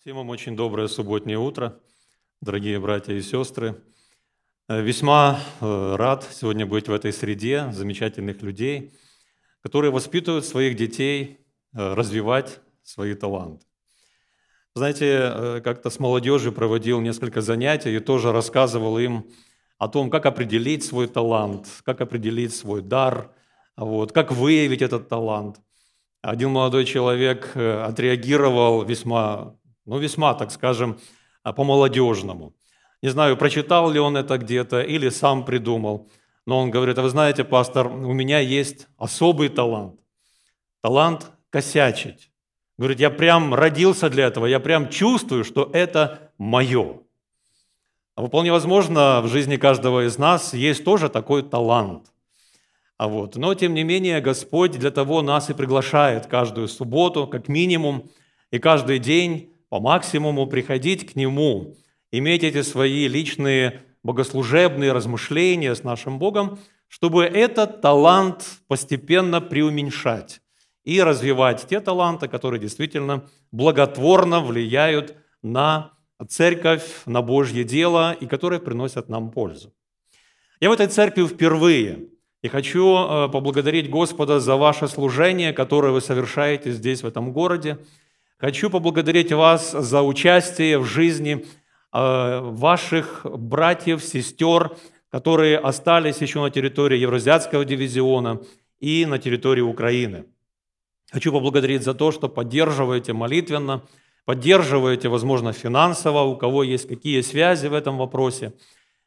Всем вам очень доброе субботнее утро, дорогие братья и сестры. Э, весьма э, рад сегодня быть в этой среде замечательных людей, которые воспитывают своих детей э, развивать свои таланты. Знаете, как-то с молодежью проводил несколько занятий и тоже рассказывал им о том, как определить свой талант, как определить свой дар, вот, как выявить этот талант. Один молодой человек отреагировал весьма ну, весьма, так скажем, а, по-молодежному. Не знаю, прочитал ли он это где-то или сам придумал, но он говорит, а вы знаете, пастор, у меня есть особый талант. Талант косячить. Говорит, я прям родился для этого, я прям чувствую, что это мое. А вполне возможно, в жизни каждого из нас есть тоже такой талант. А вот. Но, тем не менее, Господь для того нас и приглашает каждую субботу, как минимум, и каждый день по максимуму приходить к Нему, иметь эти свои личные богослужебные размышления с нашим Богом, чтобы этот талант постепенно преуменьшать и развивать те таланты, которые действительно благотворно влияют на церковь, на Божье дело и которые приносят нам пользу. Я в этой церкви впервые и хочу э, поблагодарить Господа за ваше служение, которое вы совершаете здесь, в этом городе. Хочу поблагодарить вас за участие в жизни э, ваших братьев, сестер, которые остались еще на территории Евразиатского дивизиона и на территории Украины. Хочу поблагодарить за то, что поддерживаете молитвенно, поддерживаете, возможно, финансово, у кого есть какие связи в этом вопросе.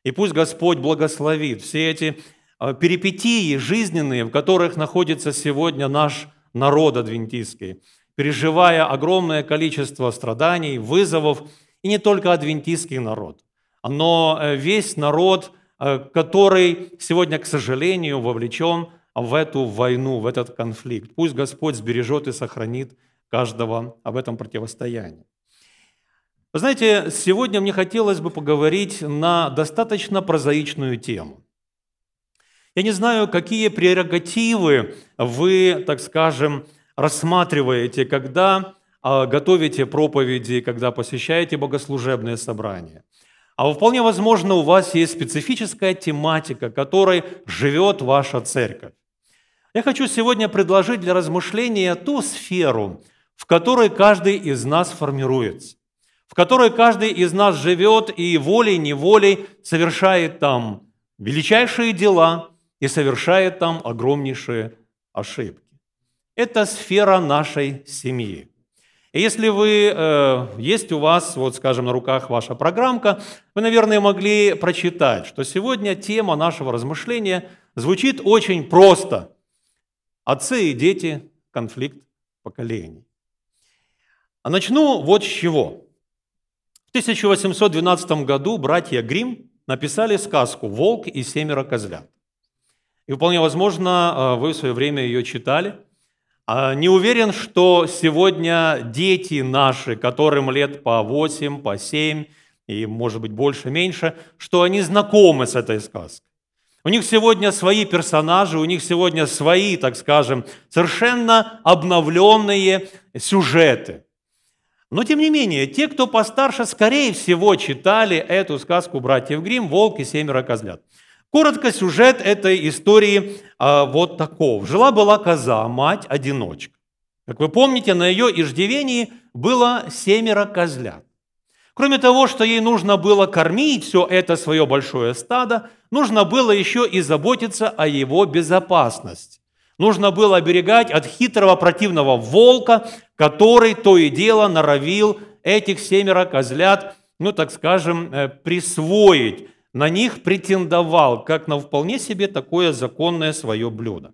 И пусть Господь благословит все эти э, перипетии жизненные, в которых находится сегодня наш народ адвентистский – переживая огромное количество страданий, вызовов, и не только адвентистский народ, но э, весь народ, э, который сегодня, к сожалению, вовлечен в эту войну, в этот конфликт. Пусть Господь сбережет и сохранит каждого об этом противостоянии. Вы знаете, сегодня мне хотелось бы поговорить на достаточно прозаичную тему. Я не знаю, какие прерогативы вы, так скажем, рассматриваете, когда а, готовите проповеди, когда посещаете богослужебные собрания. А вполне возможно, у вас есть специфическая тематика, которой живет ваша церковь. Я хочу сегодня предложить для размышления ту сферу, в которой каждый из нас формируется, в которой каждый из нас живет и волей-неволей совершает там величайшие дела и совершает там огромнейшие ошибки это сфера нашей семьи. И если вы, э, есть у вас, вот скажем, на руках ваша программка, вы, наверное, могли прочитать, что сегодня тема нашего размышления звучит очень просто. Отцы и дети, конфликт поколений. А начну вот с чего. В 1812 году братья Грим написали сказку «Волк и семеро козлят». И вполне возможно, э, вы в свое время ее читали – не уверен, что сегодня дети наши, которым лет по 8, по 7 и, может быть, больше, меньше, что они знакомы с этой сказкой. У них сегодня свои персонажи, у них сегодня свои, так скажем, совершенно обновленные сюжеты. Но, тем не менее, те, кто постарше, скорее всего, читали эту сказку братьев Грим «Волк и семеро козлят». Коротко сюжет этой истории а, вот таков. Жила-была коза, мать-одиночка. Как вы помните, на ее иждивении было семеро козлят. Кроме того, что ей нужно было кормить все это свое большое стадо, нужно было еще и заботиться о его безопасности. Нужно было оберегать от хитрого противного волка, который то и дело норовил этих семеро козлят, ну так скажем, э, присвоить на них претендовал, как на вполне себе такое законное свое блюдо.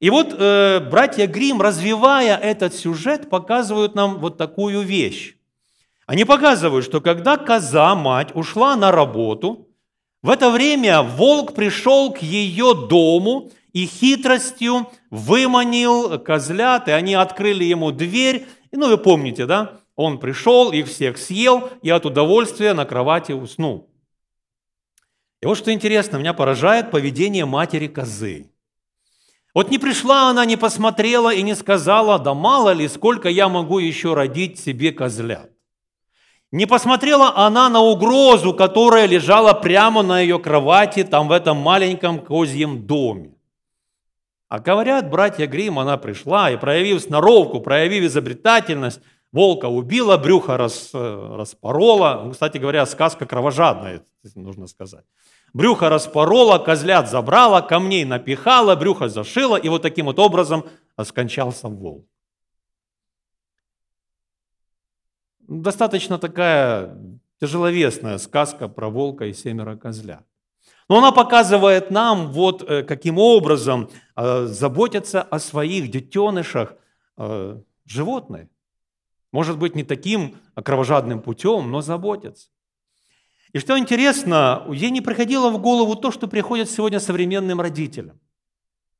И вот э, братья Грим, развивая этот сюжет, показывают нам вот такую вещь. Они показывают, что когда коза, мать, ушла на работу, в это время волк пришел к ее дому и хитростью выманил козлят, и они открыли ему дверь. И, ну, вы помните, да? Он пришел, их всех съел и от удовольствия на кровати уснул. И вот что интересно, меня поражает поведение матери козы. Вот не пришла она, не посмотрела и не сказала, да мало ли, сколько я могу еще родить себе козлят. Не посмотрела она на угрозу, которая лежала прямо на ее кровати, там в этом маленьком козьем доме. А говорят, братья Грим, она пришла и, проявив сноровку, проявив изобретательность, волка убила, брюхо рас, э, распорола. Ну, кстати говоря, сказка кровожадная, нужно сказать. Брюхо распорола, козлят забрала, камней напихала, брюхо зашила, и вот таким вот образом скончался волк. Достаточно такая тяжеловесная сказка про волка и семеро козлят. Но она показывает нам, вот э, каким образом э, заботятся о своих детенышах э, животные. Может быть, не таким кровожадным путем, но заботятся. И что интересно, ей не приходило в голову то, что приходит сегодня современным родителям.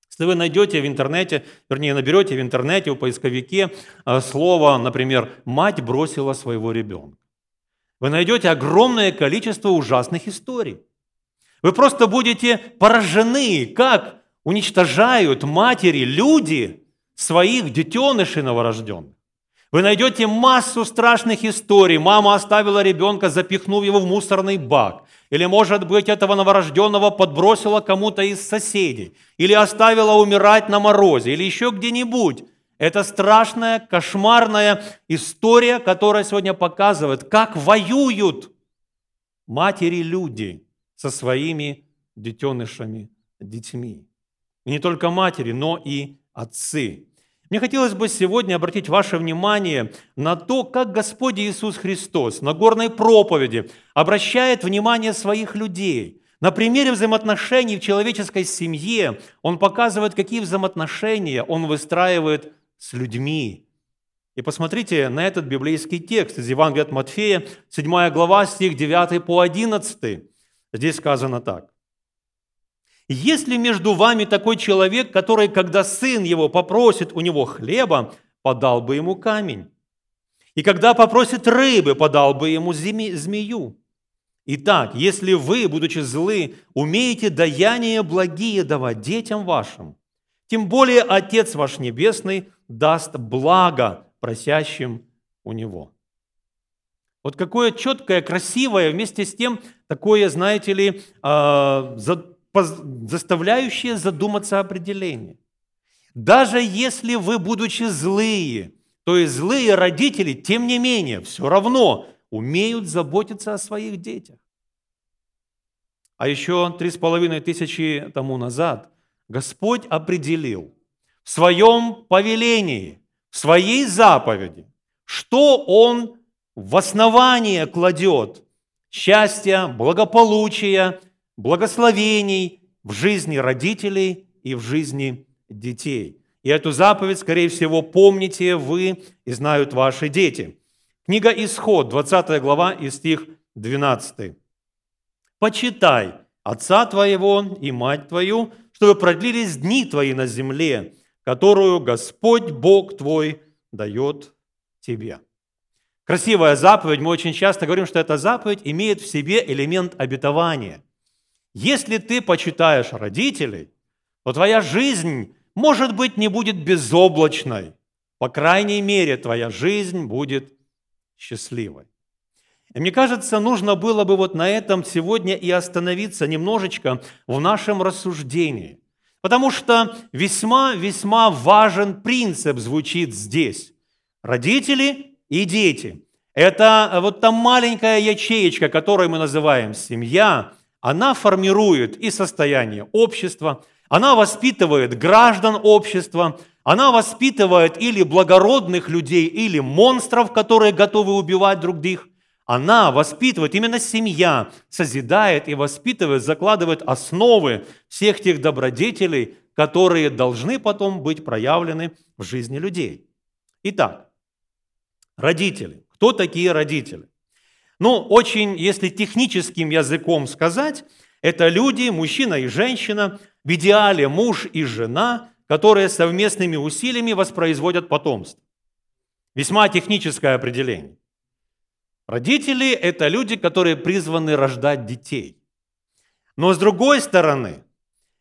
Если вы найдете в интернете, вернее, наберете в интернете, в поисковике слово, например, «мать бросила своего ребенка», вы найдете огромное количество ужасных историй. Вы просто будете поражены, как уничтожают матери, люди своих детенышей новорожденных. Вы найдете массу страшных историй. Мама оставила ребенка, запихнув его в мусорный бак. Или, может быть, этого новорожденного подбросила кому-то из соседей. Или оставила умирать на морозе. Или еще где-нибудь. Это страшная, кошмарная история, которая сегодня показывает, как воюют матери-люди со своими детенышами, детьми. И не только матери, но и отцы. Мне хотелось бы сегодня обратить ваше внимание на то, как Господь Иисус Христос на горной проповеди обращает внимание своих людей. На примере взаимоотношений в человеческой семье Он показывает, какие взаимоотношения Он выстраивает с людьми. И посмотрите на этот библейский текст из Евангелия от Матфея, 7 глава, стих 9 по 11. Здесь сказано так. «Если между вами такой человек, который, когда сын его попросит у него хлеба, подал бы ему камень, и когда попросит рыбы, подал бы ему змею. Итак, если вы, будучи злы, умеете даяние благие давать детям вашим, тем более Отец ваш Небесный даст благо просящим у Него. Вот какое четкое, красивое, вместе с тем такое, знаете ли, а, заставляющее задуматься определение. Даже если вы, будучи злые, то есть злые родители, тем не менее, все равно умеют заботиться о своих детях. А еще три с половиной тысячи тому назад Господь определил в своем повелении, в своей заповеди, что Он в основание кладет счастья, благополучия, благословений в жизни родителей и в жизни детей. И эту заповедь, скорее всего, помните вы и знают ваши дети. Книга Исход, 20 глава и стих 12. «Почитай отца твоего и мать твою, чтобы продлились дни твои на земле, которую Господь Бог твой дает тебе». Красивая заповедь, мы очень часто говорим, что эта заповедь имеет в себе элемент обетования. Если ты почитаешь родителей, то твоя жизнь, может быть, не будет безоблачной. По крайней мере, твоя жизнь будет счастливой. И мне кажется, нужно было бы вот на этом сегодня и остановиться немножечко в нашем рассуждении. Потому что весьма-весьма важен принцип звучит здесь. Родители и дети. Это вот та маленькая ячеечка, которую мы называем семья, она формирует и состояние общества, она воспитывает граждан общества, она воспитывает или благородных людей, или монстров, которые готовы убивать друг других. Она воспитывает, именно семья созидает и воспитывает, закладывает основы всех тех добродетелей, которые должны потом быть проявлены в жизни людей. Итак, Родители. Кто такие родители? Ну, очень, если техническим языком сказать, это люди, мужчина и женщина, в идеале муж и жена, которые совместными усилиями воспроизводят потомство. Весьма техническое определение. Родители – это люди, которые призваны рождать детей. Но с другой стороны,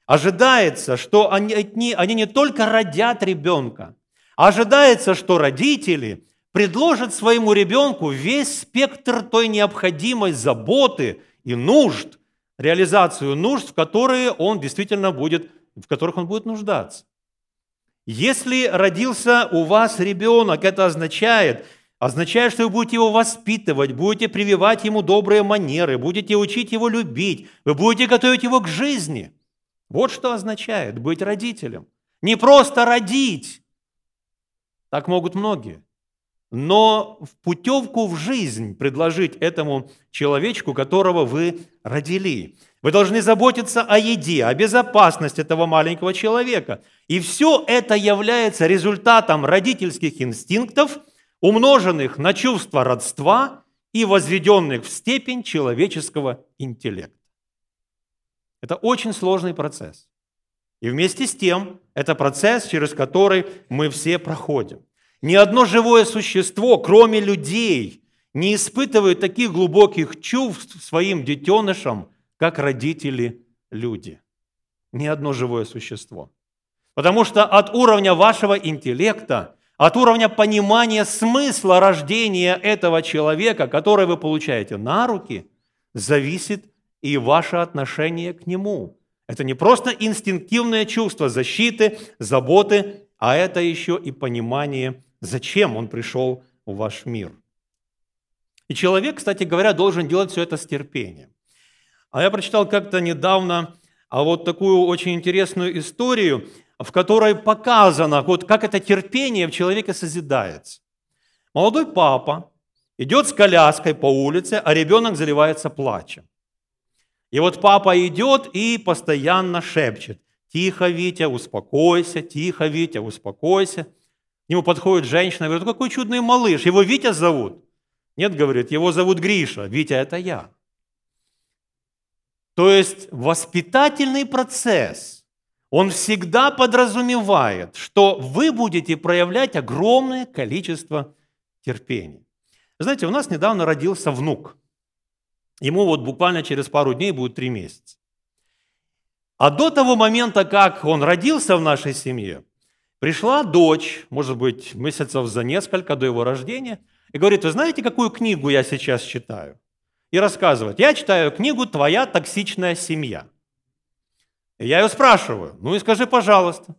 ожидается, что они, они не только родят ребенка, а ожидается, что родители предложит своему ребенку весь спектр той необходимой заботы и нужд, реализацию нужд, в которые он действительно будет, в которых он будет нуждаться. Если родился у вас ребенок, это означает, означает, что вы будете его воспитывать, будете прививать ему добрые манеры, будете учить его любить, вы будете готовить его к жизни. Вот что означает быть родителем. Не просто родить, так могут многие, но в путевку в жизнь предложить этому человечку, которого вы родили. Вы должны заботиться о еде, о безопасности этого маленького человека. И все это является результатом родительских инстинктов, умноженных на чувство родства и возведенных в степень человеческого интеллекта. Это очень сложный процесс. И вместе с тем, это процесс, через который мы все проходим. Ни одно живое существо, кроме людей, не испытывает таких глубоких чувств своим детенышам, как родители-люди. Ни одно живое существо. Потому что от уровня вашего интеллекта, от уровня понимания смысла рождения этого человека, который вы получаете на руки, зависит и ваше отношение к нему. Это не просто инстинктивное чувство защиты, заботы, а это еще и понимание, зачем он пришел в ваш мир. И человек, кстати говоря, должен делать все это с терпением. А я прочитал как-то недавно а вот такую очень интересную историю, в которой показано, вот как это терпение в человеке созидается. Молодой папа идет с коляской по улице, а ребенок заливается плачем. И вот папа идет и постоянно шепчет, тихо, Витя, успокойся, тихо, Витя, успокойся. К нему подходит женщина, говорит, какой чудный малыш, его Витя зовут. Нет, говорит, его зовут Гриша, Витя это я. То есть воспитательный процесс, он всегда подразумевает, что вы будете проявлять огромное количество терпения. Знаете, у нас недавно родился внук. Ему вот буквально через пару дней будет три месяца. А до того момента, как он родился в нашей семье, пришла дочь, может быть, месяцев за несколько до его рождения, и говорит, вы знаете, какую книгу я сейчас читаю? и рассказывает, я читаю книгу «Твоя токсичная семья». И я ее спрашиваю, ну и скажи, пожалуйста,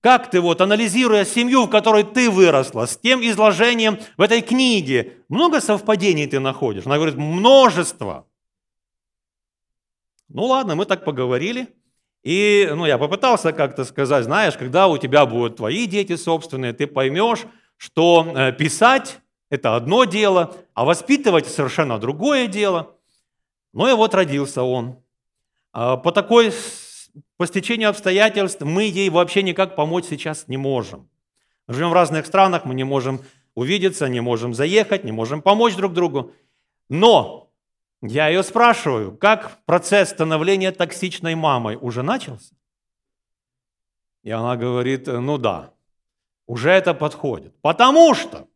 как ты вот, анализируя семью, в которой ты выросла, с тем изложением в этой книге, много совпадений ты находишь? Она говорит, множество. Ну ладно, мы так поговорили. И ну, я попытался как-то сказать, знаешь, когда у тебя будут твои дети собственные, ты поймешь, что э, писать это одно дело, а воспитывать совершенно другое дело. Ну и вот родился он. А по такой, по стечению обстоятельств мы ей вообще никак помочь сейчас не можем. Мы живем в разных странах, мы не можем увидеться, не можем заехать, не можем помочь друг другу. Но я ее спрашиваю, как процесс становления токсичной мамой уже начался? И она говорит, ну да, уже это подходит. Потому что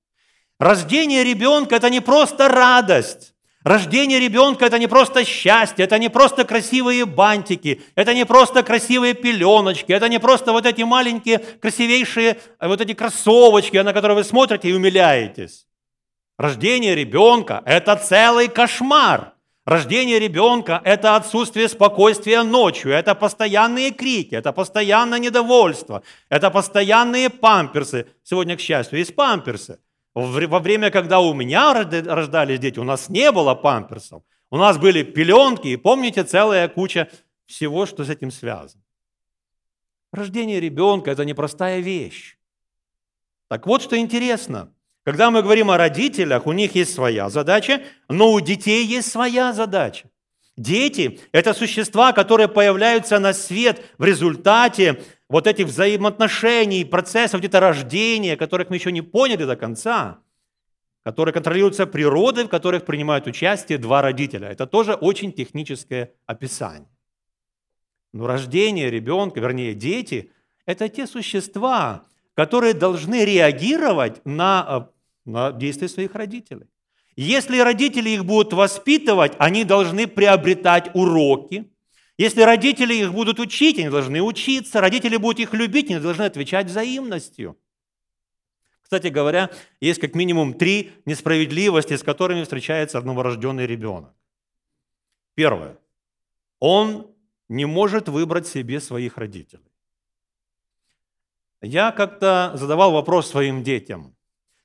Рождение ребенка – это не просто радость. Рождение ребенка – это не просто счастье, это не просто красивые бантики, это не просто красивые пеленочки, это не просто вот эти маленькие красивейшие э, вот эти кроссовочки, на которые вы смотрите и умиляетесь. Рождение ребенка – это целый кошмар. Рождение ребенка – это отсутствие спокойствия ночью, это постоянные крики, это постоянное недовольство, это постоянные памперсы. Сегодня, к счастью, есть памперсы. Во время, когда у меня рождались дети, у нас не было памперсов. У нас были пеленки, и помните, целая куча всего, что с этим связано. Рождение ребенка – это непростая вещь. Так вот, что интересно. Когда мы говорим о родителях, у них есть своя задача, но у детей есть своя задача. Дети – это существа, которые появляются на свет в результате вот этих взаимоотношений, процессов где-то рождения, которых мы еще не поняли до конца, которые контролируются природой, в которых принимают участие два родителя. Это тоже очень техническое описание. Но рождение ребенка, вернее дети, это те существа, которые должны реагировать на, э, на действия своих родителей. Если родители их будут воспитывать, они должны приобретать уроки, если родители их будут учить, они должны учиться. Родители будут их любить, они должны отвечать взаимностью. Кстати говоря, есть как минимум три несправедливости, с которыми встречается новорожденный ребенок. Первое. Он не может выбрать себе своих родителей. Я как-то задавал вопрос своим детям.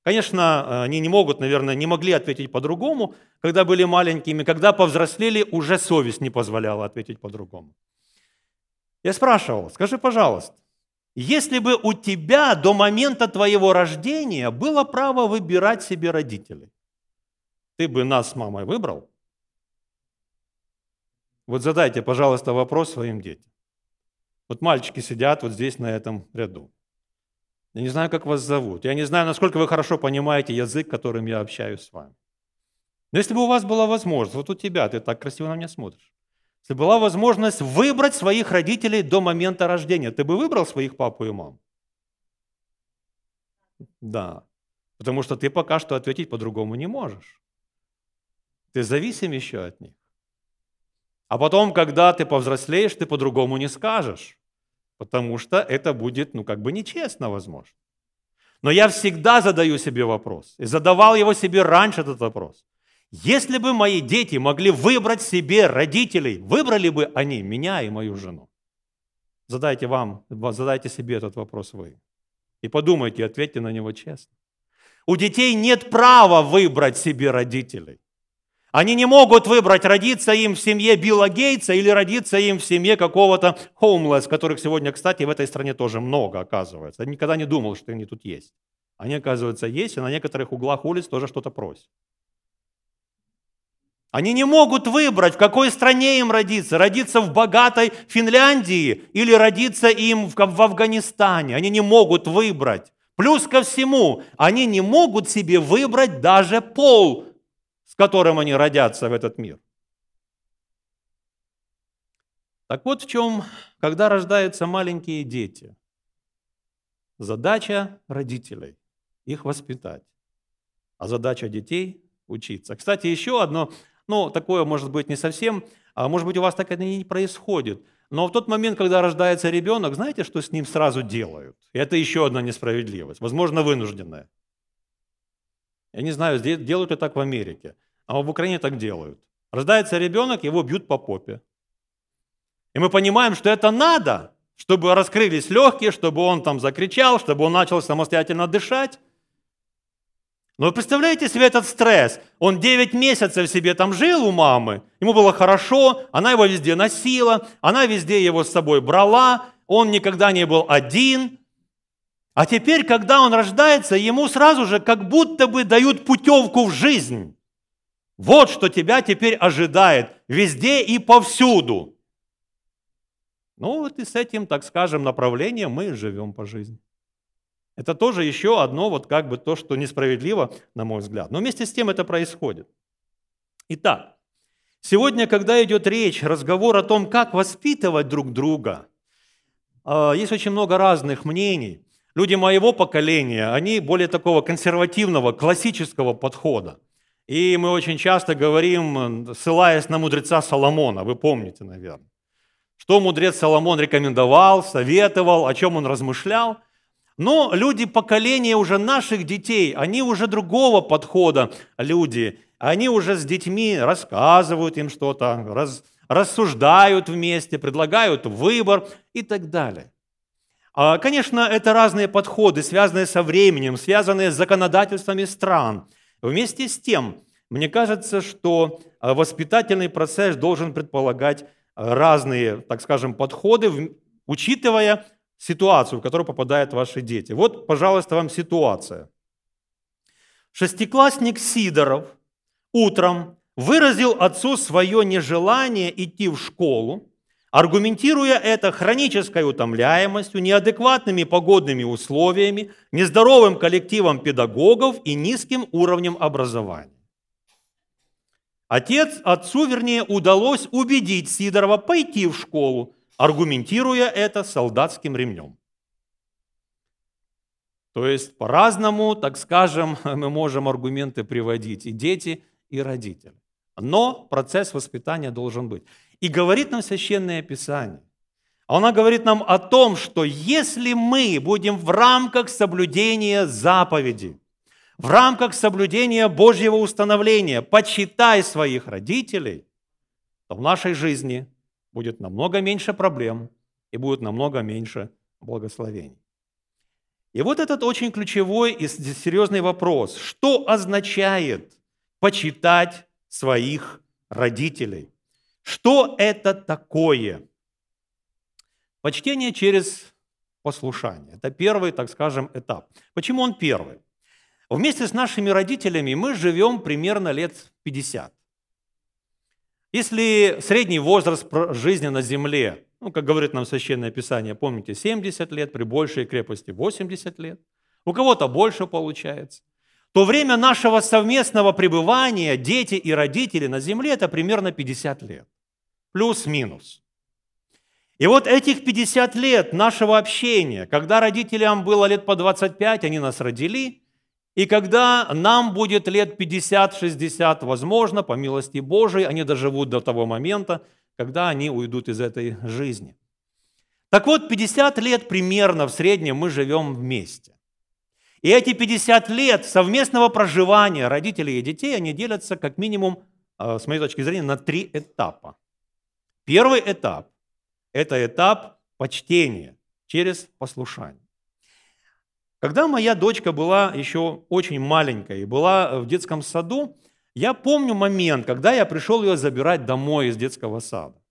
Конечно, они не могут, наверное, не могли ответить по-другому, когда были маленькими, когда повзрослели, уже совесть не позволяла ответить по-другому. Я спрашивал, скажи, пожалуйста, если бы у тебя до момента твоего рождения было право выбирать себе родителей, ты бы нас с мамой выбрал? Вот задайте, пожалуйста, вопрос своим детям. Вот мальчики сидят вот здесь, на этом ряду. Я не знаю, как вас зовут. Я не знаю, насколько вы хорошо понимаете язык, которым я общаюсь с вами. Но если бы у вас была возможность, вот у тебя, ты так красиво на меня смотришь, если была возможность выбрать своих родителей до момента рождения, ты бы выбрал своих папу и маму? Да. Потому что ты пока что ответить по-другому не можешь. Ты зависим еще от них. А потом, когда ты повзрослеешь, ты по-другому не скажешь. Потому что это будет, ну, как бы нечестно, возможно. Но я всегда задаю себе вопрос. И задавал его себе раньше этот вопрос. Если бы мои дети могли выбрать себе родителей, выбрали бы они меня и мою жену? Задайте вам, задайте себе этот вопрос вы. И подумайте, ответьте на него честно. У детей нет права выбрать себе родителей. Они не могут выбрать, родиться им в семье Билла Гейтса или родиться им в семье какого-то homeless, которых сегодня, кстати, в этой стране тоже много, оказывается. Я никогда не думал, что они тут есть. Они, оказывается, есть, и на некоторых углах улиц тоже что-то просят. Они не могут выбрать, в какой стране им родиться. Родиться в богатой Финляндии или родиться им в, Афганистане. Они не могут выбрать. Плюс ко всему, они не могут себе выбрать даже пол, с которым они родятся в этот мир. Так вот в чем, когда рождаются маленькие дети, задача родителей – их воспитать, а задача детей – учиться. Кстати, еще одно ну, такое может быть не совсем, а может быть у вас так это не происходит. Но в тот момент, когда рождается ребенок, знаете, что с ним сразу делают? И это еще одна несправедливость, возможно, вынужденная. Я не знаю, делают ли так в Америке, а в Украине так делают. Рождается ребенок, его бьют по попе. И мы понимаем, что это надо, чтобы раскрылись легкие, чтобы он там закричал, чтобы он начал самостоятельно дышать. Но вы представляете себе этот стресс? Он 9 месяцев себе там жил у мамы, ему было хорошо, она его везде носила, она везде его с собой брала, он никогда не был один. А теперь, когда он рождается, ему сразу же как будто бы дают путевку в жизнь. Вот что тебя теперь ожидает везде и повсюду. Ну вот и с этим, так скажем, направлением мы живем по жизни. Это тоже еще одно, вот как бы то, что несправедливо, на мой взгляд. Но вместе с тем это происходит. Итак, сегодня, когда идет речь, разговор о том, как воспитывать друг друга, а, есть очень много разных мнений. Люди моего поколения, они более такого консервативного, классического подхода. И мы очень часто говорим, ссылаясь на мудреца Соломона, вы помните, наверное, что мудрец Соломон рекомендовал, советовал, о чем он размышлял – но люди поколения уже наших детей, они уже другого подхода люди. Они уже с детьми рассказывают им что-то, раз, рассуждают вместе, предлагают выбор и так далее. А, конечно, это разные подходы, связанные со временем, связанные с законодательствами стран. Вместе с тем, мне кажется, что а, воспитательный процесс должен предполагать разные, так скажем, подходы, учитывая ситуацию, в которую попадают ваши дети. Вот, пожалуйста, вам ситуация. Шестиклассник Сидоров утром выразил отцу свое нежелание идти в школу, аргументируя это хронической утомляемостью, неадекватными погодными условиями, нездоровым коллективом педагогов и низким уровнем образования. Отец, отцу, вернее, удалось убедить Сидорова пойти в школу, аргументируя это солдатским ремнем. То есть по-разному, так скажем, мы можем аргументы приводить и дети, и родители. Но процесс воспитания должен быть. И говорит нам Священное Писание Она говорит нам о том, что если мы будем в рамках соблюдения заповеди, в рамках соблюдения Божьего установления, почитай своих родителей, то в нашей жизни будет намного меньше проблем и будет намного меньше благословений. И вот этот очень ключевой и серьезный вопрос. Что означает почитать своих родителей? Что это такое? Почтение через послушание. Это первый, так скажем, этап. Почему он первый? Вместе с нашими родителями мы живем примерно лет 50. Если средний возраст жизни на Земле, ну, как говорит нам Священное Писание, помните, 70 лет, при большей крепости 80 лет, у кого-то больше получается, то время нашего совместного пребывания, дети и родители на Земле, это примерно 50 лет. Плюс-минус. И вот этих 50 лет нашего общения, когда родителям было лет по 25, они нас родили, и когда нам будет лет 50-60, возможно, по милости Божией, они доживут до того момента, когда они уйдут из этой жизни. Так вот, 50 лет примерно в среднем мы живем вместе. И эти 50 лет совместного проживания родителей и детей, они делятся как минимум, э, с моей точки зрения, на три этапа. Первый этап – это этап почтения через послушание. Когда моя дочка была еще очень маленькая и была в детском саду, я помню момент, когда я пришел ее забирать домой из детского сада.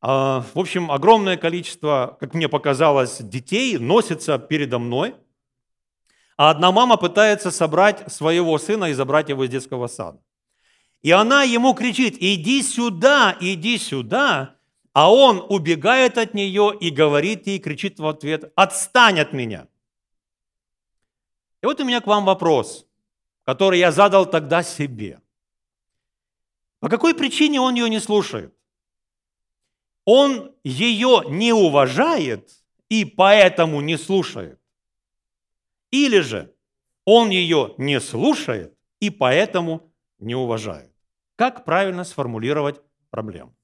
А, в общем, огромное количество, как мне показалось, детей носится передо мной, а одна мама пытается собрать своего сына и забрать его из детского сада. И она ему кричит, иди сюда, иди сюда, а он убегает от нее и говорит ей, кричит в ответ, отстань от меня. И вот у меня к вам вопрос, который я задал тогда себе. По какой причине он ее не слушает? Он ее не уважает и поэтому не слушает. Или же он ее не слушает и поэтому не уважает. Как правильно сформулировать проблему?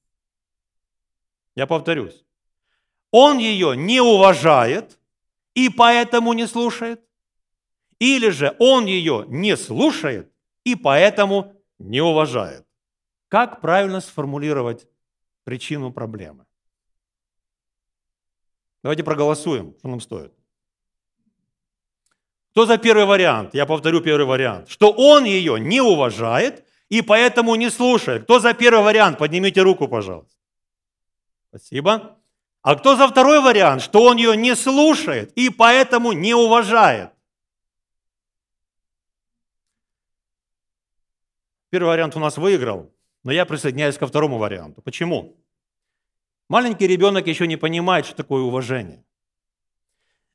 Я повторюсь. Он ее не уважает и поэтому не слушает, или же он ее не слушает и поэтому не уважает. Как правильно сформулировать причину проблемы? Давайте проголосуем, что нам стоит. Кто за первый вариант? Я повторю первый вариант. Что он ее не уважает и поэтому не слушает. Кто за первый вариант? Поднимите руку, пожалуйста. Спасибо. А кто за второй вариант? Что он ее не слушает и поэтому не уважает. Первый вариант у нас выиграл, но я присоединяюсь ко второму варианту. Почему? Маленький ребенок еще не понимает, что такое уважение.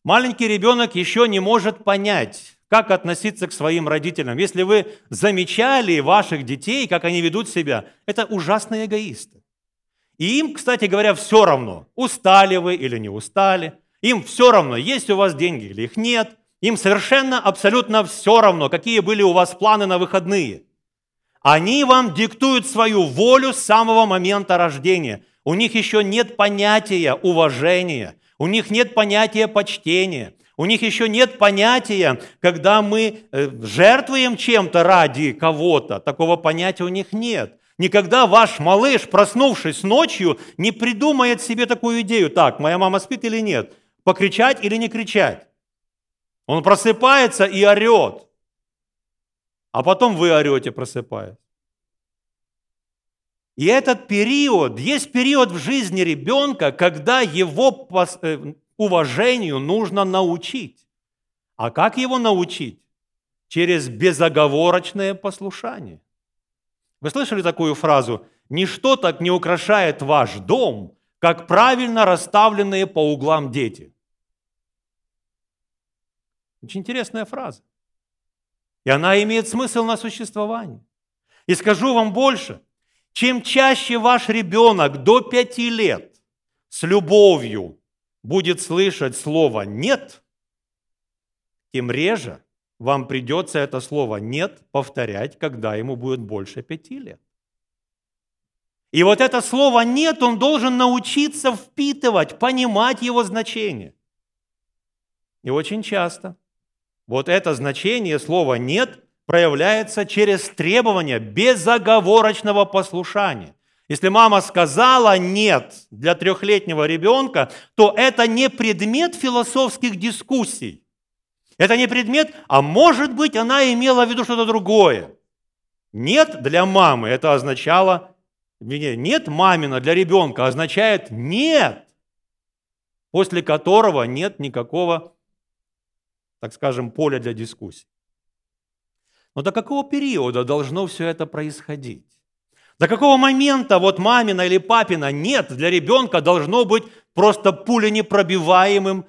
Маленький ребенок еще не может понять, как относиться к своим родителям. Если вы замечали ваших детей, как они ведут себя, это ужасные эгоисты. И им, кстати говоря, все равно, устали вы или не устали. Им все равно, есть у вас деньги или их нет. Им совершенно, абсолютно все равно, какие были у вас планы на выходные – они вам диктуют свою волю с самого момента рождения. У них еще нет понятия уважения, у них нет понятия почтения, у них еще нет понятия, когда мы э, жертвуем чем-то ради кого-то. Такого понятия у них нет. Никогда ваш малыш, проснувшись ночью, не придумает себе такую идею. Так, моя мама спит или нет? Покричать или не кричать? Он просыпается и орет а потом вы орете, просыпаясь. И этот период, есть период в жизни ребенка, когда его э, уважению нужно научить. А как его научить? Через безоговорочное послушание. Вы слышали такую фразу? «Ничто так не украшает ваш дом, как правильно расставленные по углам дети». Очень интересная фраза. И она имеет смысл на существование. И скажу вам больше, чем чаще ваш ребенок до пяти лет с любовью будет слышать слово «нет», тем реже вам придется это слово «нет» повторять, когда ему будет больше пяти лет. И вот это слово «нет» он должен научиться впитывать, понимать его значение. И очень часто вот это значение слова «нет» проявляется через требование безоговорочного послушания. Если мама сказала «нет» для трехлетнего ребенка, то это не предмет философских дискуссий. Это не предмет, а может быть, она имела в виду что-то другое. «Нет» для мамы это означало, «нет» мамина для ребенка означает «нет», после которого нет никакого, так скажем, поля для дискуссий. Но до какого периода должно все это происходить? До какого момента вот мамина или папина нет для ребенка должно быть просто пуленепробиваемым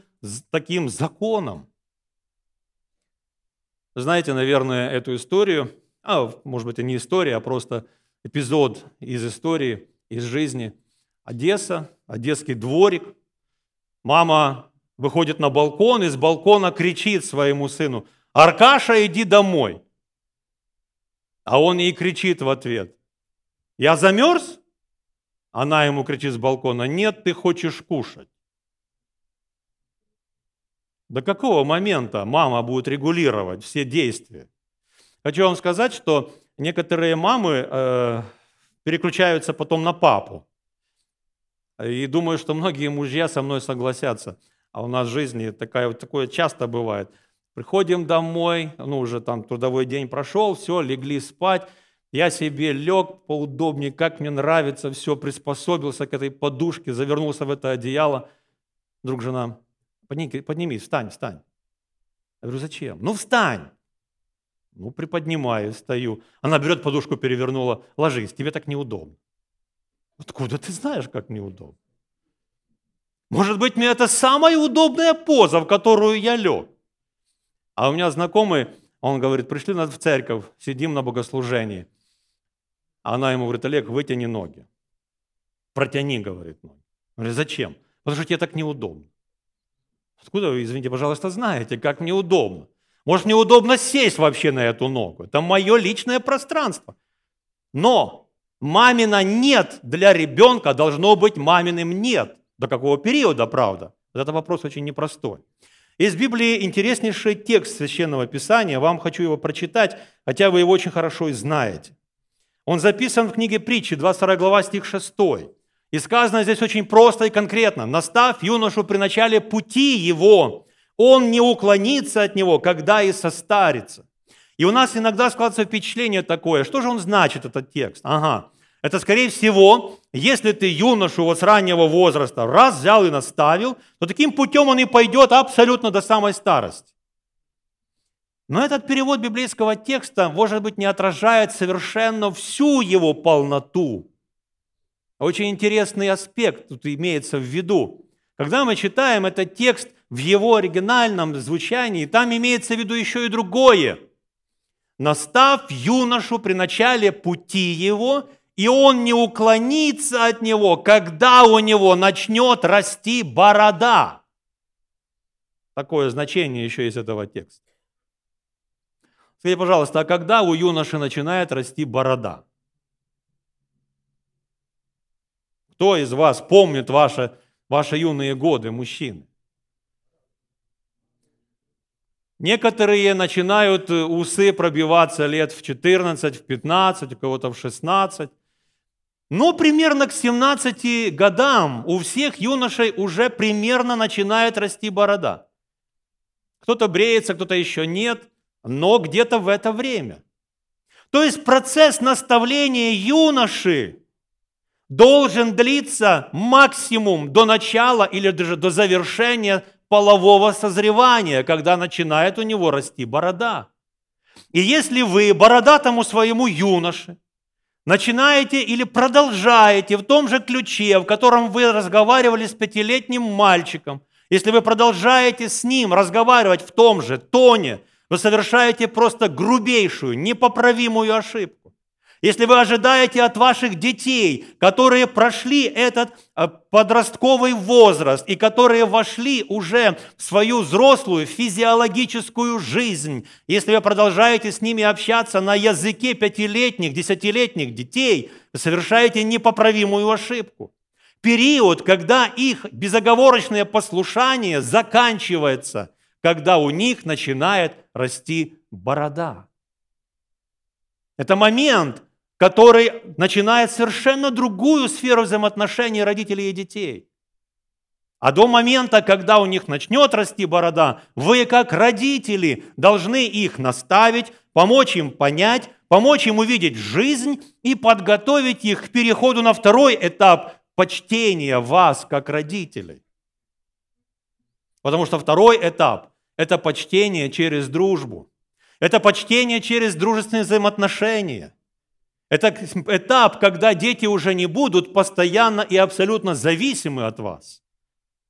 таким законом? Знаете, наверное, эту историю, а, может быть, и не история, а просто эпизод из истории, из жизни. Одесса, одесский дворик. Мама выходит на балкон и с балкона кричит своему сыну, «Аркаша, иди домой!» А он ей кричит в ответ, я замерз? Она ему кричит с балкона, нет, ты хочешь кушать. До какого момента мама будет регулировать все действия? Хочу вам сказать, что некоторые мамы э, переключаются потом на папу. И думаю, что многие мужья со мной согласятся. А у нас в жизни такая, такое часто бывает. Приходим домой, ну уже там трудовой день прошел, все, легли спать, я себе лег поудобнее, как мне нравится, все, приспособился к этой подушке, завернулся в это одеяло. Друг, жена, поднимись, встань, встань. Я говорю, зачем? Ну, встань. Ну, приподнимаю, стою. Она берет подушку, перевернула. Ложись, тебе так неудобно. Откуда ты знаешь, как неудобно? Может быть, мне это самая удобная поза, в которую я лег. А у меня знакомый, он говорит, пришли в церковь, сидим на богослужении. А она ему говорит, Олег, вытяни ноги. Протяни, говорит, ноги. Говорит, зачем? Потому что тебе так неудобно. Откуда вы, извините, пожалуйста, знаете, как неудобно? Может, мне удобно сесть вообще на эту ногу. Это мое личное пространство. Но мамина «нет» для ребенка должно быть маминым «нет». До какого периода, правда? Это вопрос очень непростой. Из Библии интереснейший текст Священного Писания. Вам хочу его прочитать, хотя вы его очень хорошо и знаете. Он записан в книге притчи, 22 глава, стих 6. И сказано здесь очень просто и конкретно. «Настав юношу при начале пути его, он не уклонится от него, когда и состарится». И у нас иногда складывается впечатление такое, что же он значит, этот текст? Ага, это, скорее всего, если ты юношу вот с раннего возраста раз взял и наставил, то таким путем он и пойдет абсолютно до самой старости. Но этот перевод библейского текста, может быть, не отражает совершенно всю его полноту. Очень интересный аспект тут имеется в виду. Когда мы читаем этот текст в его оригинальном звучании, там имеется в виду еще и другое. «Настав юношу при начале пути его, и он не уклонится от него, когда у него начнет расти борода». Такое значение еще из этого текста. Скажите, пожалуйста, а когда у юноши начинает расти борода? Кто из вас помнит ваши, ваши юные годы, мужчины? Некоторые начинают э, усы пробиваться лет в 14, в 15, у кого-то в 16. Но примерно к 17 годам у всех юношей уже примерно начинает расти борода. Кто-то бреется, кто-то еще нет но где-то в это время. То есть процесс наставления юноши должен длиться максимум до начала или даже до завершения полового созревания, когда начинает у него расти борода. И если вы бородатому своему юноше начинаете или продолжаете в том же ключе, в котором вы разговаривали с пятилетним мальчиком, если вы продолжаете с ним разговаривать в том же тоне, вы совершаете просто грубейшую, непоправимую ошибку. если вы ожидаете от ваших детей, которые прошли этот э, подростковый возраст и которые вошли уже в свою взрослую физиологическую жизнь, если вы продолжаете с ними общаться на языке пятилетних, десятилетних детей, вы совершаете непоправимую ошибку. Период, когда их безоговорочное послушание заканчивается, когда у них начинает расти борода. Это момент, который начинает совершенно другую сферу взаимоотношений родителей и детей. А до момента, когда у них начнет расти борода, вы, как родители, должны их наставить, помочь им понять, помочь им увидеть жизнь и подготовить их к переходу на второй этап почтения вас, как родителей. Потому что второй этап – это почтение через дружбу. Это почтение через дружественные взаимоотношения – это этап, когда дети уже не будут постоянно и абсолютно зависимы от вас.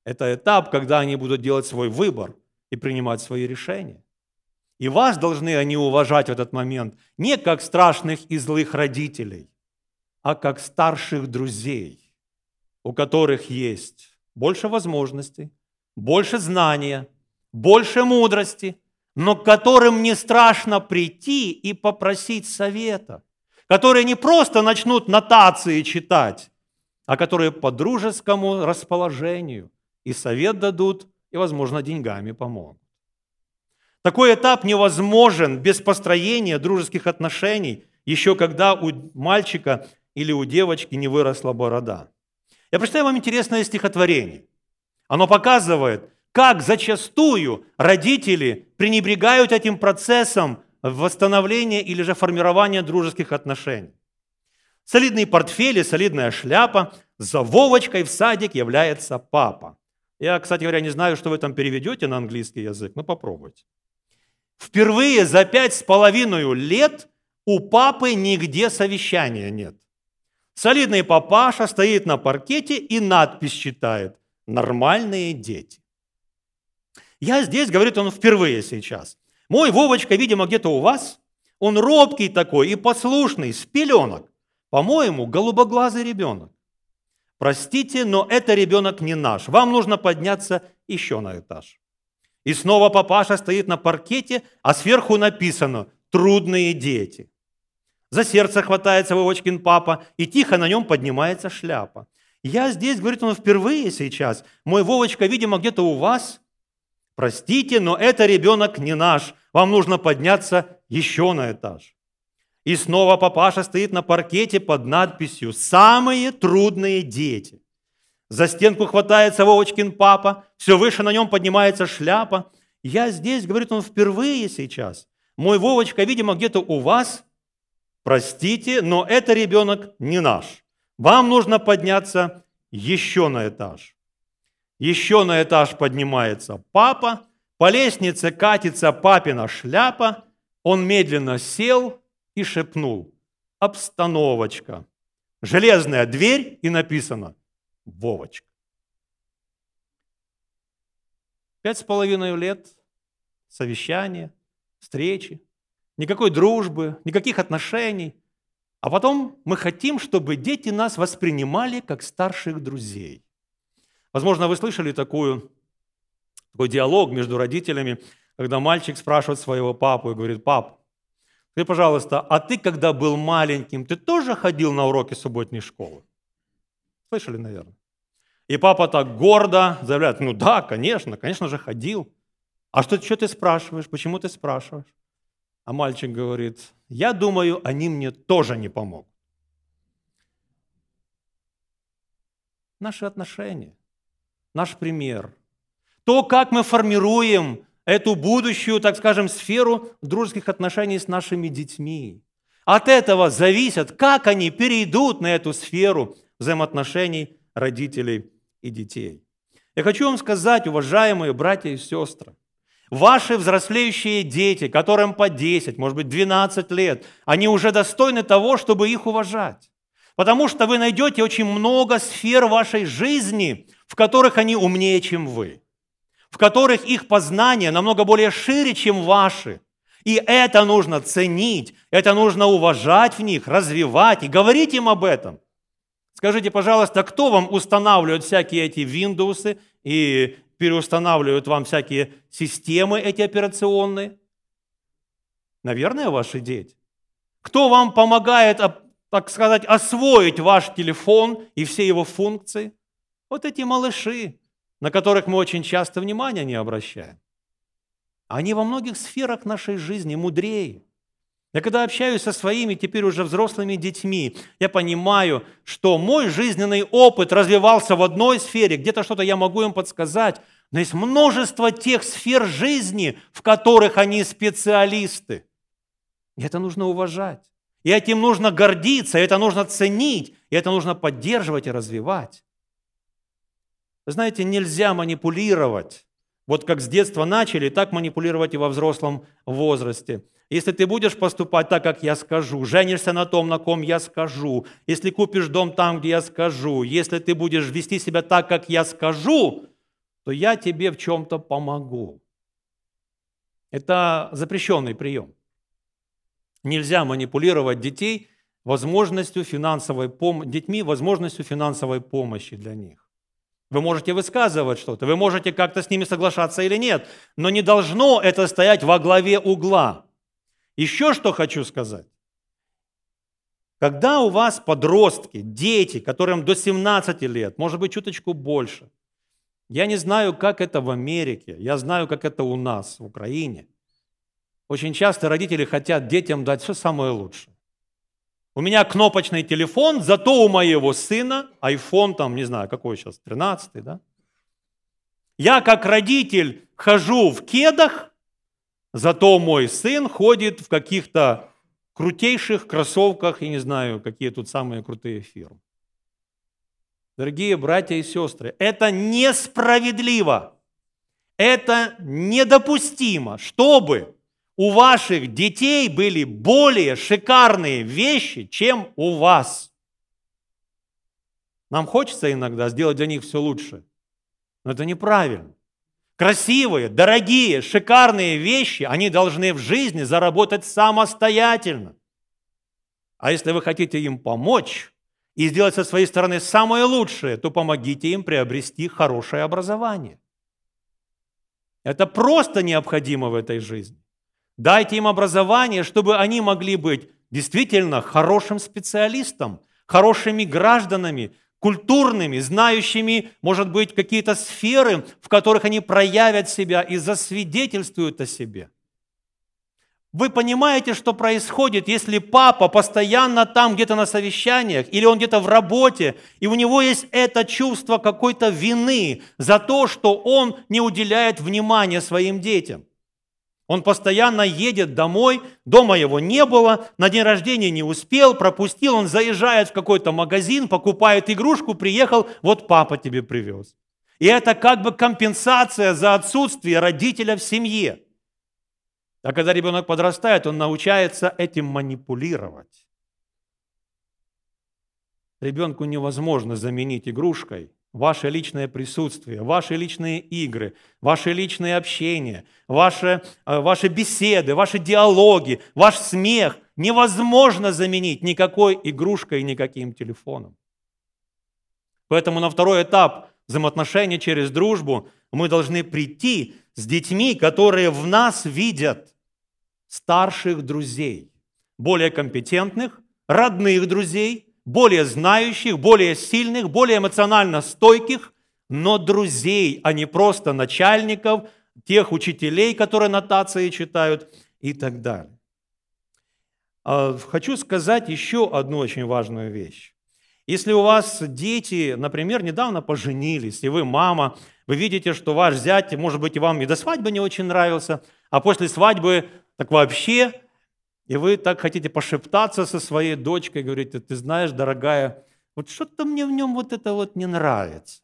Это этап, когда они будут делать свой выбор и принимать свои решения. И вас должны они уважать в этот момент не как страшных и злых родителей, а как старших друзей, у которых есть больше возможностей, больше знания, больше мудрости, но к которым не страшно прийти и попросить совета – которые не просто начнут нотации читать, а которые по дружескому расположению и совет дадут, и, возможно, деньгами помогут. Такой этап невозможен без построения дружеских отношений, еще когда у мальчика или у девочки не выросла борода. Я прочитаю вам интересное стихотворение. Оно показывает, как зачастую родители пренебрегают этим процессом восстановления или же формирования дружеских отношений. Солидный портфель и солидная шляпа, за Вовочкой в садик является папа. Я, кстати говоря, не знаю, что вы там переведете на английский язык, но попробуйте. Впервые за пять с половиной лет у папы нигде совещания нет. Солидный папаша стоит на паркете и надпись читает «Нормальные дети». Я здесь, говорит он, впервые сейчас. Мой Вовочка, видимо, где-то у вас. Он робкий такой и послушный, с пеленок. По-моему, голубоглазый ребенок. Простите, но это ребенок не наш. Вам нужно подняться еще на этаж. И снова папаша стоит на паркете, а сверху написано «Трудные дети». За сердце хватается Вовочкин папа, и тихо на нем поднимается шляпа. Я здесь, говорит он, впервые сейчас. Мой Вовочка, видимо, где-то у вас. Простите, но это ребенок не наш. Вам нужно подняться еще на этаж. И снова папаша стоит на паркете под надписью «Самые трудные дети». За стенку хватается Вовочкин папа, все выше на нем поднимается шляпа. Я здесь, говорит он, впервые сейчас. Мой Вовочка, видимо, где-то у вас. Простите, но это ребенок не наш. Вам нужно подняться еще на этаж. Еще на этаж поднимается папа, по лестнице катится папина шляпа, он медленно сел и шепнул «Обстановочка». Железная дверь и написано «Вовочка». Пять с половиной лет совещания, встречи, никакой дружбы, никаких отношений. А потом мы хотим, чтобы дети нас воспринимали как старших друзей. Возможно, вы слышали такую, такой диалог между родителями, когда мальчик спрашивает своего папу и говорит, пап, скажи, пожалуйста, а ты, когда был маленьким, ты тоже ходил на уроки субботней школы? Слышали, наверное? И папа так гордо заявляет, ну да, конечно, конечно же ходил. А что, что ты спрашиваешь? Почему ты спрашиваешь? А мальчик говорит, я думаю, они мне тоже не помогут. Наши отношения наш пример. То, как мы формируем эту будущую, так скажем, сферу дружеских отношений с нашими детьми. От этого зависит, как они перейдут на эту сферу взаимоотношений родителей и детей. Я хочу вам сказать, уважаемые братья и сестры, ваши взрослеющие дети, которым по 10, может быть, 12 лет, они уже достойны того, чтобы их уважать. Потому что вы найдете очень много сфер вашей жизни, в которых они умнее, чем вы, в которых их познание намного более шире, чем ваши. И это нужно ценить, это нужно уважать в них, развивать и говорить им об этом. Скажите, пожалуйста, кто вам устанавливает всякие эти Windows и переустанавливают вам всякие системы эти операционные? Наверное, ваши дети. Кто вам помогает, так сказать, освоить ваш телефон и все его функции? Вот эти малыши, на которых мы очень часто внимания не обращаем. Они во многих сферах нашей жизни мудрее. Я когда общаюсь со своими теперь уже взрослыми детьми, я понимаю, что мой жизненный опыт развивался в одной сфере, где-то что-то я могу им подсказать, но есть множество тех сфер жизни, в которых они специалисты. И это нужно уважать. И этим нужно гордиться, это нужно ценить, и это нужно поддерживать и развивать. Знаете, нельзя манипулировать. Вот как с детства начали, так манипулировать и во взрослом возрасте. Если ты будешь поступать так, как я скажу, женишься на том, на ком я скажу, если купишь дом там, где я скажу, если ты будешь вести себя так, как я скажу, то я тебе в чем-то помогу. Это запрещенный прием. Нельзя манипулировать детей возможностью финансовой пом- детьми возможностью финансовой помощи для них. Вы можете высказывать что-то, вы можете как-то с ними соглашаться или нет, но не должно это стоять во главе угла. Еще что хочу сказать. Когда у вас подростки, дети, которым до 17 лет, может быть, чуточку больше, я не знаю, как это в Америке, я знаю, как это у нас, в Украине. Очень часто родители хотят детям дать все самое лучшее. У меня кнопочный телефон, зато у моего сына iPhone, там, не знаю, какой сейчас, 13 да? Я как родитель хожу в кедах, зато мой сын ходит в каких-то крутейших кроссовках, и не знаю, какие тут самые крутые фирмы. Дорогие братья и сестры, это несправедливо, это недопустимо, чтобы у ваших детей были более шикарные вещи, чем у вас. Нам хочется иногда сделать для них все лучше, но это неправильно. Красивые, дорогие, шикарные вещи, они должны в жизни заработать самостоятельно. А если вы хотите им помочь и сделать со своей стороны самое лучшее, то помогите им приобрести хорошее образование. Это просто необходимо в этой жизни. Дайте им образование, чтобы они могли быть действительно хорошим специалистом, хорошими гражданами, культурными, знающими, может быть, какие-то сферы, в которых они проявят себя и засвидетельствуют о себе. Вы понимаете, что происходит, если папа постоянно там где-то на совещаниях, или он где-то в работе, и у него есть это чувство какой-то вины за то, что он не уделяет внимания своим детям. Он постоянно едет домой, дома его не было, на день рождения не успел, пропустил, он заезжает в какой-то магазин, покупает игрушку, приехал, вот папа тебе привез. И это как бы компенсация за отсутствие родителя в семье. А когда ребенок подрастает, он научается этим манипулировать. Ребенку невозможно заменить игрушкой ваше личное присутствие, ваши личные игры, ваше личное общение, ваши, э, ваши беседы, ваши диалоги, ваш смех невозможно заменить никакой игрушкой никаким телефоном. Поэтому на второй этап взаимоотношений через дружбу мы должны прийти с детьми, которые в нас видят старших друзей, более компетентных, родных друзей – более знающих, более сильных, более эмоционально стойких, но друзей, а не просто начальников, тех учителей, которые нотации читают и так далее. А, хочу сказать еще одну очень важную вещь. Если у вас дети, например, недавно поженились, и вы мама, вы видите, что ваш зять, может быть, и вам и до свадьбы не очень нравился, а после свадьбы так вообще и вы так хотите пошептаться со своей дочкой, говорите, ты знаешь, дорогая, вот что-то мне в нем вот это вот не нравится.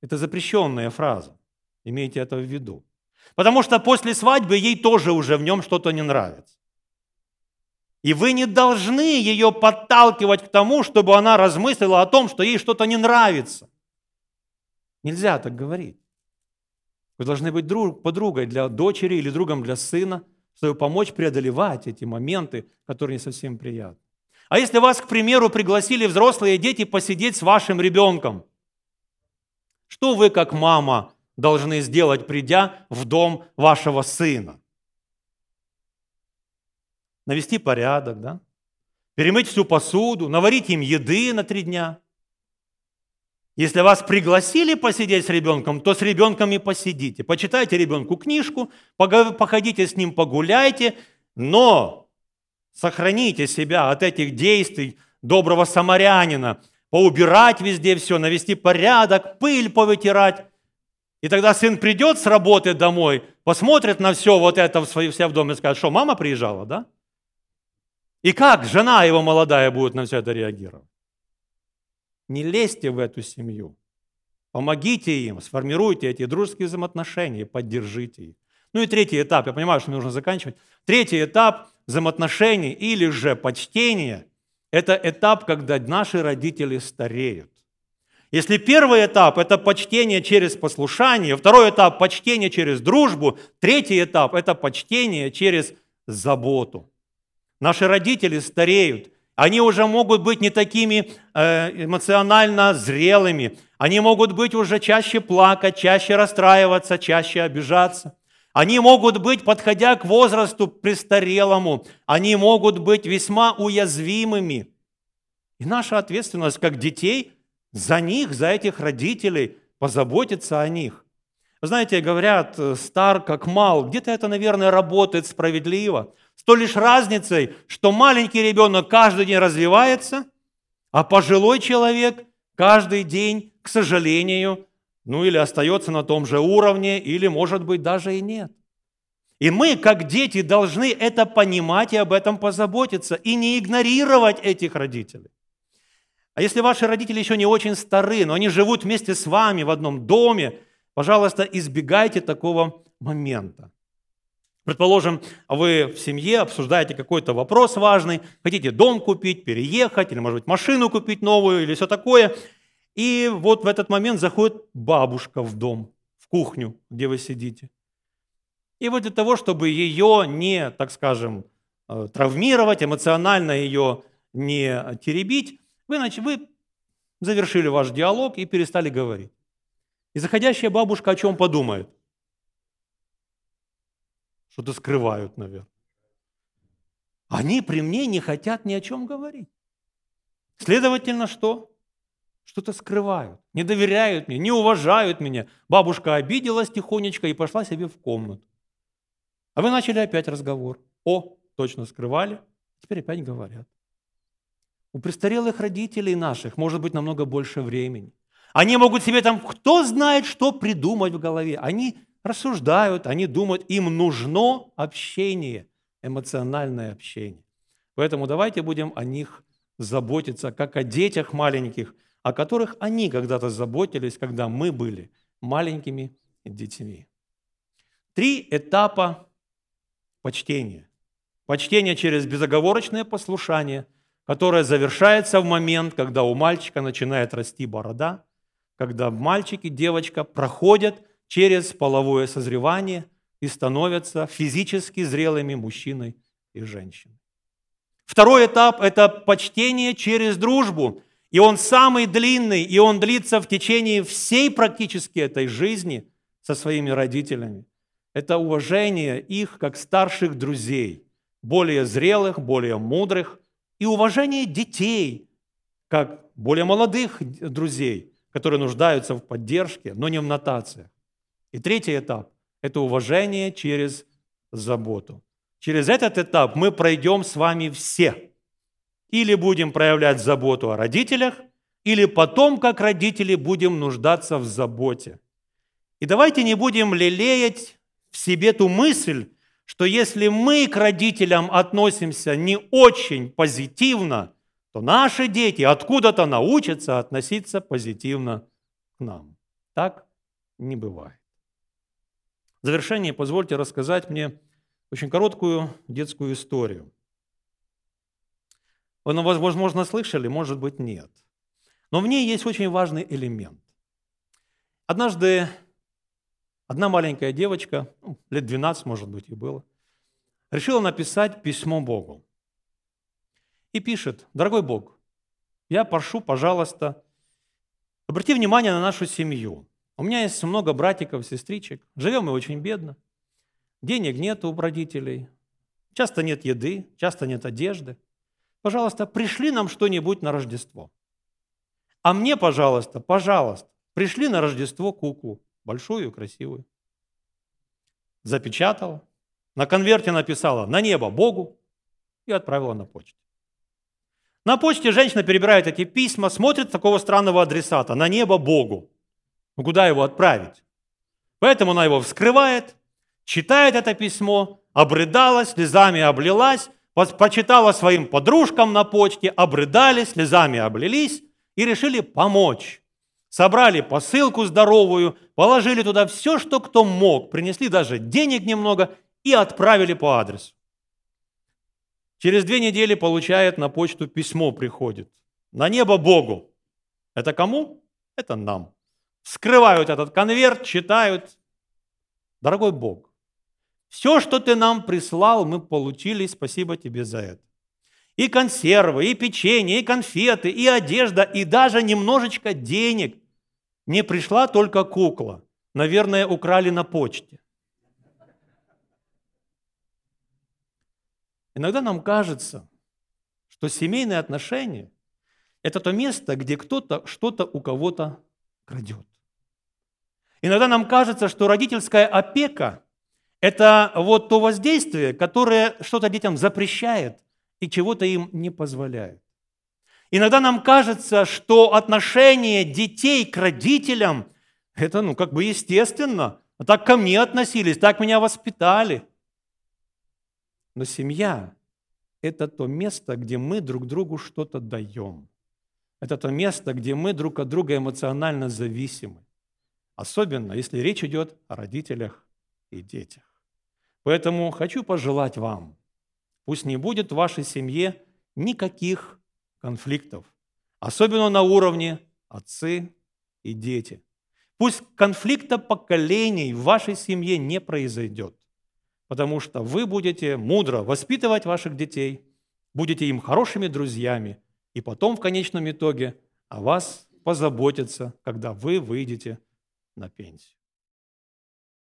Это запрещенная фраза. Имейте это в виду. Потому что после свадьбы ей тоже уже в нем что-то не нравится. И вы не должны ее подталкивать к тому, чтобы она размыслила о том, что ей что-то не нравится. Нельзя так говорить. Вы должны быть друг, подругой для дочери или другом для сына, чтобы помочь преодолевать эти моменты, которые не совсем приятны. А если вас, к примеру, пригласили взрослые дети посидеть с вашим ребенком, что вы, как мама, должны сделать, придя в дом вашего сына? Навести порядок, да? Перемыть всю посуду, наварить им еды на три дня. Если вас пригласили посидеть с ребенком, то с ребенком и посидите. Почитайте ребенку книжку, походите с ним, погуляйте, но сохраните себя от этих действий доброго самарянина, поубирать везде все, навести порядок, пыль повытирать. И тогда сын придет с работы домой, посмотрит на все вот это в своей, вся в доме и скажет, что мама приезжала, да? И как жена его молодая будет на все это реагировать? Не лезьте в эту семью. Помогите им, сформируйте эти дружеские взаимоотношения, поддержите их. Ну и третий этап, я понимаю, что мне нужно заканчивать. Третий этап взаимоотношений или же почтения – это этап, когда наши родители стареют. Если первый этап – это почтение через послушание, второй этап – почтение через дружбу, третий этап – это почтение через заботу. Наши родители стареют, они уже могут быть не такими э, эмоционально зрелыми. Они могут быть уже чаще плакать, чаще расстраиваться, чаще обижаться. Они могут быть, подходя к возрасту престарелому, они могут быть весьма уязвимыми. И наша ответственность как детей за них, за этих родителей, позаботиться о них. Знаете, говорят, э, стар как мал. Где-то это, наверное, работает справедливо. С той лишь разницей, что маленький ребенок каждый день развивается, а пожилой человек каждый день, к сожалению, ну или остается на том же уровне, или, может быть, даже и нет. И мы, как дети, должны это понимать и об этом позаботиться, и не игнорировать этих родителей. А если ваши родители еще не очень стары, но они живут вместе с вами в одном доме, пожалуйста, избегайте такого момента. Предположим, вы в семье обсуждаете какой-то вопрос важный, хотите дом купить, переехать, или, может быть, машину купить новую, или все такое. И вот в этот момент заходит бабушка в дом, в кухню, где вы сидите. И вот для того, чтобы ее не, так скажем, э, травмировать, эмоционально ее не теребить, вы, значит, вы завершили ваш диалог и перестали говорить. И заходящая бабушка о чем подумает? Что-то скрывают, наверное. Они при мне не хотят ни о чем говорить. Следовательно, что? Что-то скрывают, не доверяют мне, не уважают меня. Бабушка обиделась тихонечко и пошла себе в комнату. А вы начали опять разговор. О, точно скрывали, теперь опять говорят. У престарелых родителей наших может быть намного больше времени. Они могут себе там, кто знает, что придумать в голове. Они рассуждают, они думают, им нужно общение, эмоциональное общение. Поэтому давайте будем о них заботиться, как о детях маленьких, о которых они когда-то заботились, когда мы были маленькими детьми. Три этапа почтения. Почтение через безоговорочное послушание, которое завершается в момент, когда у мальчика начинает расти борода, когда мальчик и девочка проходят – через половое созревание и становятся физически зрелыми мужчиной и женщиной. Второй этап – это почтение через дружбу. И он самый длинный, и он длится в течение всей практически этой жизни со своими родителями. Это уважение их как старших друзей, более зрелых, более мудрых, и уважение детей, как более молодых друзей, которые нуждаются в поддержке, но не в нотациях. И третий этап – это уважение через заботу. Через этот этап мы пройдем с вами все. Или будем проявлять заботу о родителях, или потом, как родители, будем нуждаться в заботе. И давайте не будем лелеять в себе ту мысль, что если мы к родителям относимся не очень позитивно, то наши дети откуда-то научатся относиться позитивно к нам. Так не бывает. В завершение позвольте рассказать мне очень короткую детскую историю. Вы, ну, возможно, слышали, может быть, нет. Но в ней есть очень важный элемент. Однажды одна маленькая девочка, ну, лет 12, может быть, и было, решила написать письмо Богу. И пишет, дорогой Бог, я прошу, пожалуйста, обрати внимание на нашу семью. У меня есть много братиков, сестричек, живем мы очень бедно, денег нет у родителей, часто нет еды, часто нет одежды. Пожалуйста, пришли нам что-нибудь на Рождество. А мне, пожалуйста, пожалуйста, пришли на Рождество куклу, большую, красивую. Запечатала, на конверте написала «На небо Богу» и отправила на почту. На почте женщина перебирает эти письма, смотрит такого странного адресата «На небо Богу». Ну куда его отправить? Поэтому она его вскрывает, читает это письмо, обрыдалась, слезами облилась, почитала своим подружкам на почте, обрыдали, слезами облились и решили помочь. Собрали посылку здоровую, положили туда все, что кто мог, принесли даже денег немного и отправили по адресу. Через две недели получает на почту письмо приходит. На небо Богу. Это кому? Это нам. Вскрывают этот конверт, читают. Дорогой Бог, все, что ты нам прислал, мы получили, спасибо тебе за это. И консервы, и печенье, и конфеты, и одежда, и даже немножечко денег. Не пришла только кукла. Наверное, украли на почте. Иногда нам кажется, что семейные отношения – это то место, где кто-то что-то у кого-то крадет. Иногда нам кажется, что родительская опека – это вот то воздействие, которое что-то детям запрещает и чего-то им не позволяет. Иногда нам кажется, что отношение детей к родителям – это ну, как бы естественно. Так ко мне относились, так меня воспитали – но семья – это то место, где мы друг другу что-то даем. Это то место, где мы друг от друга эмоционально зависимы. Особенно, если речь идет о родителях и детях. Поэтому хочу пожелать вам, пусть не будет в вашей семье никаких конфликтов, особенно на уровне отцы и дети. Пусть конфликта поколений в вашей семье не произойдет потому что вы будете мудро воспитывать ваших детей, будете им хорошими друзьями, и потом в конечном итоге о вас позаботятся, когда вы выйдете на пенсию.